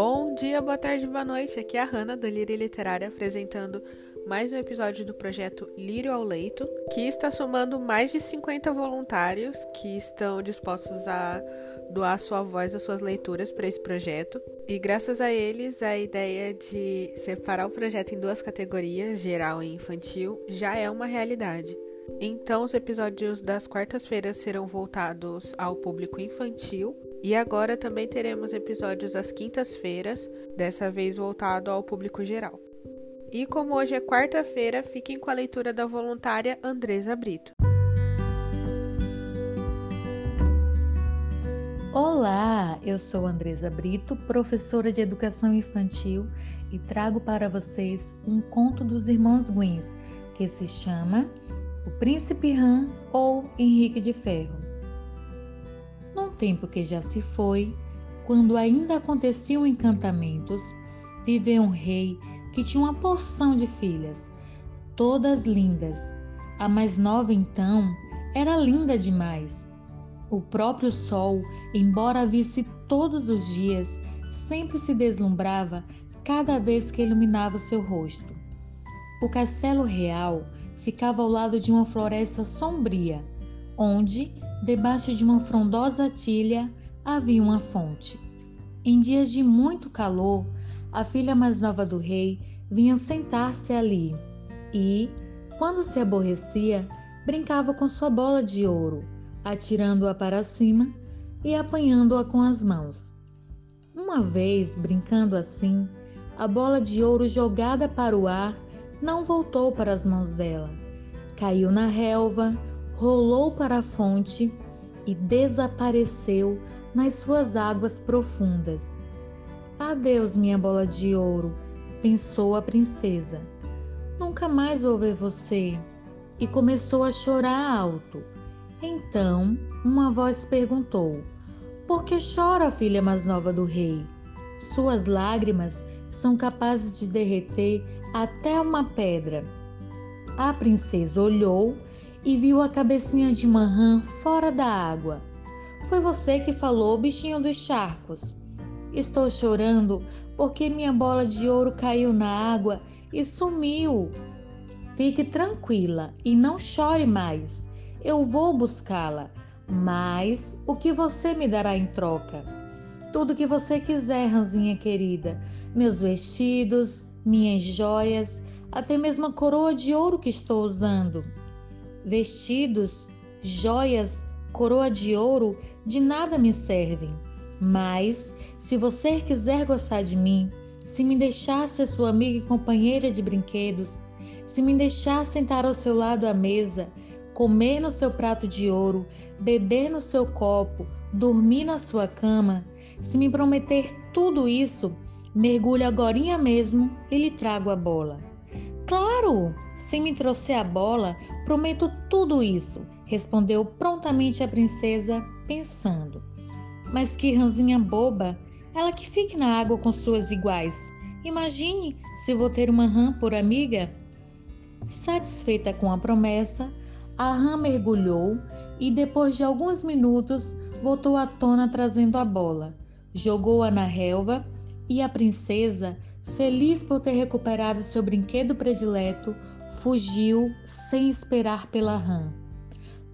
Bom dia, boa tarde, boa noite. Aqui é a Hanna do Lírio Literária apresentando mais um episódio do projeto Lírio ao Leito, que está somando mais de 50 voluntários que estão dispostos a doar sua voz, as suas leituras para esse projeto. E graças a eles, a ideia de separar o projeto em duas categorias, geral e infantil, já é uma realidade. Então, os episódios das quartas-feiras serão voltados ao público infantil e agora também teremos episódios às quintas-feiras, dessa vez voltado ao público geral. E como hoje é quarta-feira, fiquem com a leitura da voluntária Andresa Brito. Olá, eu sou Andresa Brito, professora de educação infantil e trago para vocês um conto dos irmãos Guins que se chama O Príncipe Ram ou Henrique de Ferro tempo que já se foi, quando ainda aconteciam encantamentos, viveu um rei que tinha uma porção de filhas, todas lindas. A mais nova, então, era linda demais. O próprio sol, embora visse todos os dias, sempre se deslumbrava cada vez que iluminava o seu rosto. O castelo real ficava ao lado de uma floresta sombria, onde debaixo de uma frondosa tilha havia uma fonte. Em dias de muito calor, a filha mais nova do rei vinha sentar-se ali e, quando se aborrecia, brincava com sua bola de ouro, atirando-a para cima e apanhando-a com as mãos. Uma vez, brincando assim, a bola de ouro jogada para o ar não voltou para as mãos dela. Caiu na relva, rolou para a fonte e desapareceu nas suas águas profundas. Adeus, minha bola de ouro, pensou a princesa. Nunca mais vou ver você. E começou a chorar alto. Então, uma voz perguntou: Por que chora, filha mais nova do rei? Suas lágrimas são capazes de derreter até uma pedra. A princesa olhou e viu a cabecinha de rã fora da água. Foi você que falou, bichinho dos charcos. Estou chorando porque minha bola de ouro caiu na água e sumiu. Fique tranquila e não chore mais. Eu vou buscá-la. Mas o que você me dará em troca? Tudo que você quiser, Ranzinha querida. Meus vestidos, minhas joias, até mesmo a coroa de ouro que estou usando vestidos, joias, coroa de ouro, de nada me servem. Mas, se você quiser gostar de mim, se me deixar ser sua amiga e companheira de brinquedos, se me deixar sentar ao seu lado à mesa, comer no seu prato de ouro, beber no seu copo, dormir na sua cama, se me prometer tudo isso, mergulhe agora mesmo e lhe trago a bola. Claro! Se me trouxer a bola, prometo tudo isso, respondeu prontamente a princesa, pensando. Mas que ranzinha boba! Ela que fique na água com suas iguais. Imagine se vou ter uma rã por amiga. Satisfeita com a promessa, a rã mergulhou e, depois de alguns minutos, voltou à tona trazendo a bola. Jogou-a na relva e a princesa Feliz por ter recuperado seu brinquedo predileto, fugiu sem esperar pela rã.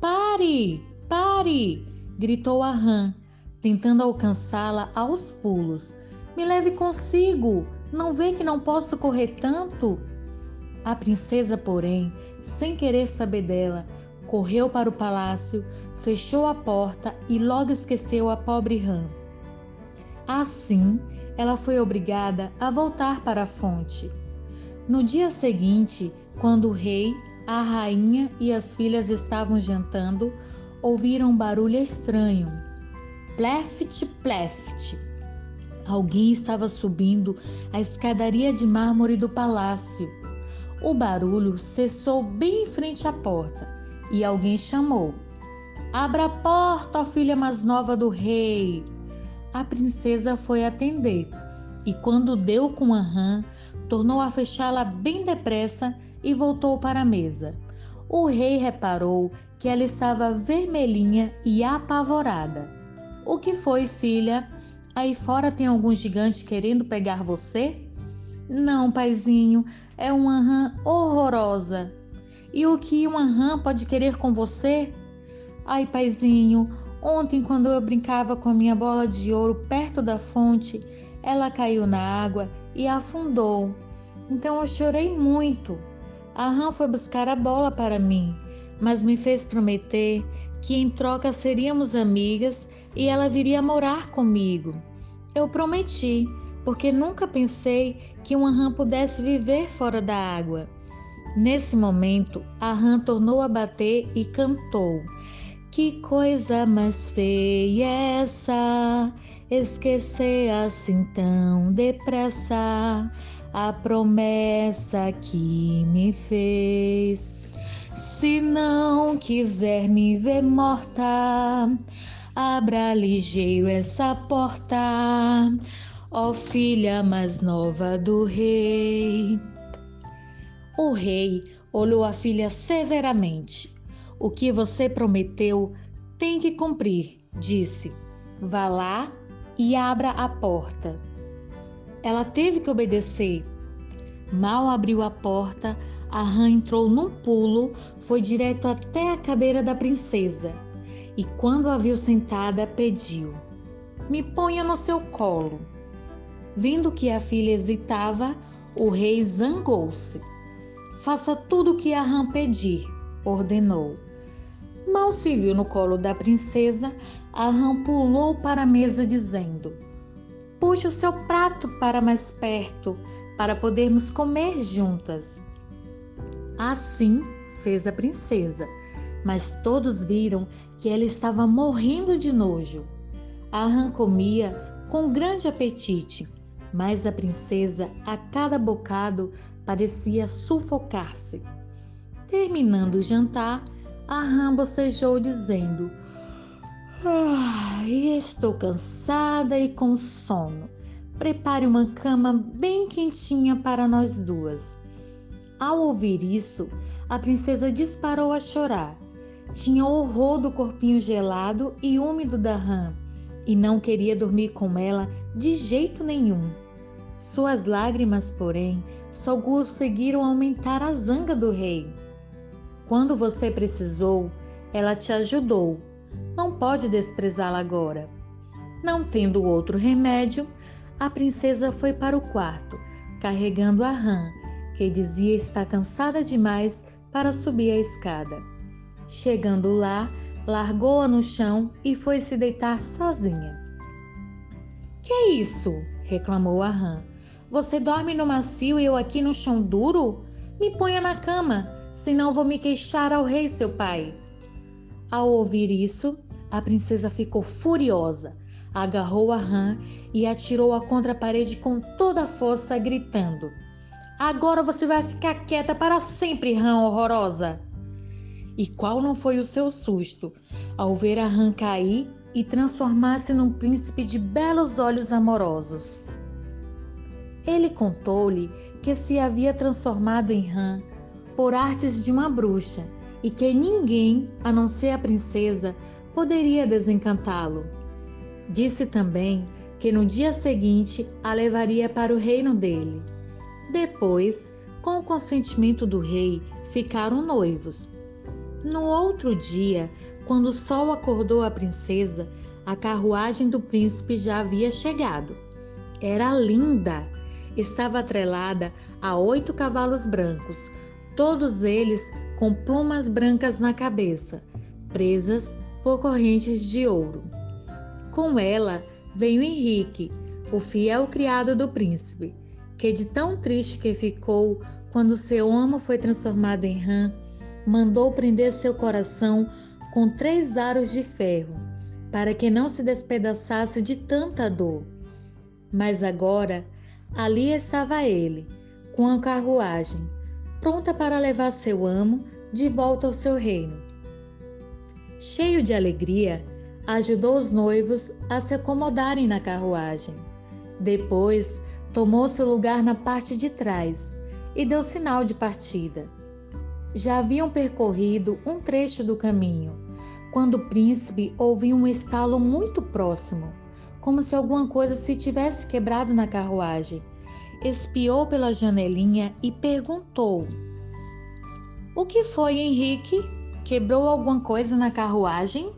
Pare! Pare! gritou a rã, tentando alcançá-la aos pulos. Me leve consigo! Não vê que não posso correr tanto? A princesa, porém, sem querer saber dela, correu para o palácio, fechou a porta e logo esqueceu a pobre rã. Assim, ela foi obrigada a voltar para a fonte. No dia seguinte, quando o rei, a rainha e as filhas estavam jantando, ouviram um barulho estranho. Pleft, pleft. Alguém estava subindo a escadaria de mármore do palácio. O barulho cessou bem em frente à porta e alguém chamou: Abra a porta, ó filha mais nova do rei a princesa foi atender e, quando deu com a rã, tornou a fechá-la bem depressa e voltou para a mesa. O rei reparou que ela estava vermelhinha e apavorada. O que foi, filha? Aí fora tem algum gigante querendo pegar você? Não, paizinho, é uma rã horrorosa. E o que uma rã pode querer com você? Ai, paizinho, ontem quando eu brincava com a minha bola de ouro perto da fonte, ela caiu na água e afundou. Então eu chorei muito. A rã foi buscar a bola para mim, mas me fez prometer que em troca seríamos amigas e ela viria morar comigo. Eu prometi, porque nunca pensei que uma rã pudesse viver fora da água. Nesse momento, a rã tornou a bater e cantou. Que coisa mais feia é essa, esquecer assim tão depressa a promessa que me fez. Se não quiser me ver morta, abra ligeiro essa porta, ó filha mais nova do rei. O rei olhou a filha severamente. O que você prometeu tem que cumprir, disse. Vá lá e abra a porta. Ela teve que obedecer. Mal abriu a porta, a rã entrou num pulo, foi direto até a cadeira da princesa e, quando a viu sentada, pediu: Me ponha no seu colo. Vendo que a filha hesitava, o rei zangou-se. Faça tudo o que a rã pedir, ordenou. Mal se viu no colo da princesa, a rã pulou para a mesa, dizendo: Puxe o seu prato para mais perto, para podermos comer juntas. Assim fez a princesa, mas todos viram que ela estava morrendo de nojo. A rã comia com grande apetite, mas a princesa, a cada bocado, parecia sufocar-se. Terminando o jantar, a rã bocejou dizendo: ah, Estou cansada e com sono. Prepare uma cama bem quentinha para nós duas. Ao ouvir isso, a princesa disparou a chorar. Tinha horror do corpinho gelado e úmido da rã e não queria dormir com ela de jeito nenhum. Suas lágrimas, porém, só conseguiram aumentar a zanga do rei. Quando você precisou, ela te ajudou. Não pode desprezá-la agora. Não tendo outro remédio, a princesa foi para o quarto, carregando a rã que dizia estar cansada demais para subir a escada. Chegando lá, largou-a no chão e foi se deitar sozinha. Que é isso? reclamou a rã. Você dorme no macio e eu aqui no chão duro? Me ponha na cama, senão vou me queixar ao rei, seu pai. Ao ouvir isso, a princesa ficou furiosa, agarrou a rã e atirou-a contra a parede com toda a força, gritando: Agora você vai ficar quieta para sempre, rã horrorosa. E qual não foi o seu susto ao ver a rã cair e transformar-se num príncipe de belos olhos amorosos? Ele contou-lhe que se havia transformado em rã por artes de uma bruxa e que ninguém, a não ser a princesa, poderia desencantá-lo. Disse também que no dia seguinte a levaria para o reino dele. Depois, com o consentimento do rei, ficaram noivos. No outro dia, quando o sol acordou a princesa, a carruagem do príncipe já havia chegado. Era linda! Estava atrelada a oito cavalos brancos, todos eles com plumas brancas na cabeça, presas por correntes de ouro. Com ela veio Henrique, o fiel criado do príncipe que de tão triste que ficou quando seu amo foi transformado em rã, mandou prender seu coração com três aros de ferro, para que não se despedaçasse de tanta dor. Mas agora ali estava ele, com a carruagem, pronta para levar seu amo de volta ao seu reino. Cheio de alegria, ajudou os noivos a se acomodarem na carruagem. Depois, tomou seu lugar na parte de trás e deu sinal de partida. Já haviam percorrido um trecho do caminho, quando o príncipe ouviu um estalo muito próximo, como se alguma coisa se tivesse quebrado na carruagem. Espiou pela janelinha e perguntou: O que foi, Henrique? Quebrou alguma coisa na carruagem?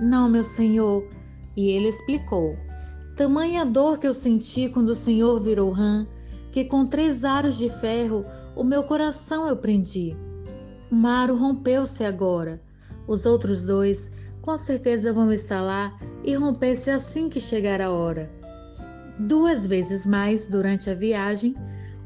Não, meu senhor. E ele explicou: Tamanha dor que eu senti quando o senhor virou rã, que com três aros de ferro o meu coração eu prendi. Maro rompeu-se agora. Os outros dois com certeza vão estar lá e romper-se assim que chegar a hora. Duas vezes mais durante a viagem,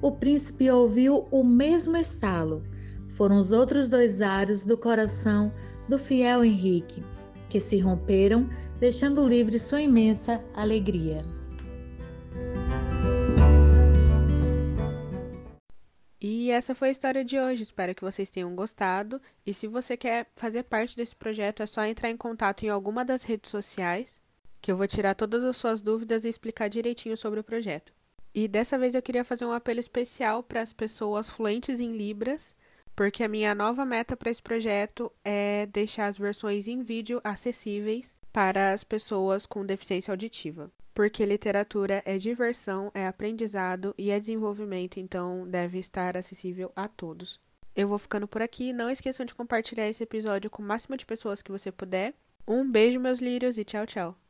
o príncipe ouviu o mesmo estalo. Foram os outros dois aros do coração do fiel Henrique, que se romperam, deixando livre sua imensa alegria. E essa foi a história de hoje. Espero que vocês tenham gostado. E se você quer fazer parte desse projeto, é só entrar em contato em alguma das redes sociais, que eu vou tirar todas as suas dúvidas e explicar direitinho sobre o projeto. E dessa vez eu queria fazer um apelo especial para as pessoas fluentes em Libras, porque a minha nova meta para esse projeto é deixar as versões em vídeo acessíveis para as pessoas com deficiência auditiva porque literatura é diversão, é aprendizado e é desenvolvimento, então deve estar acessível a todos. Eu vou ficando por aqui. Não esqueçam de compartilhar esse episódio com o máximo de pessoas que você puder. Um beijo, meus lírios, e tchau, tchau.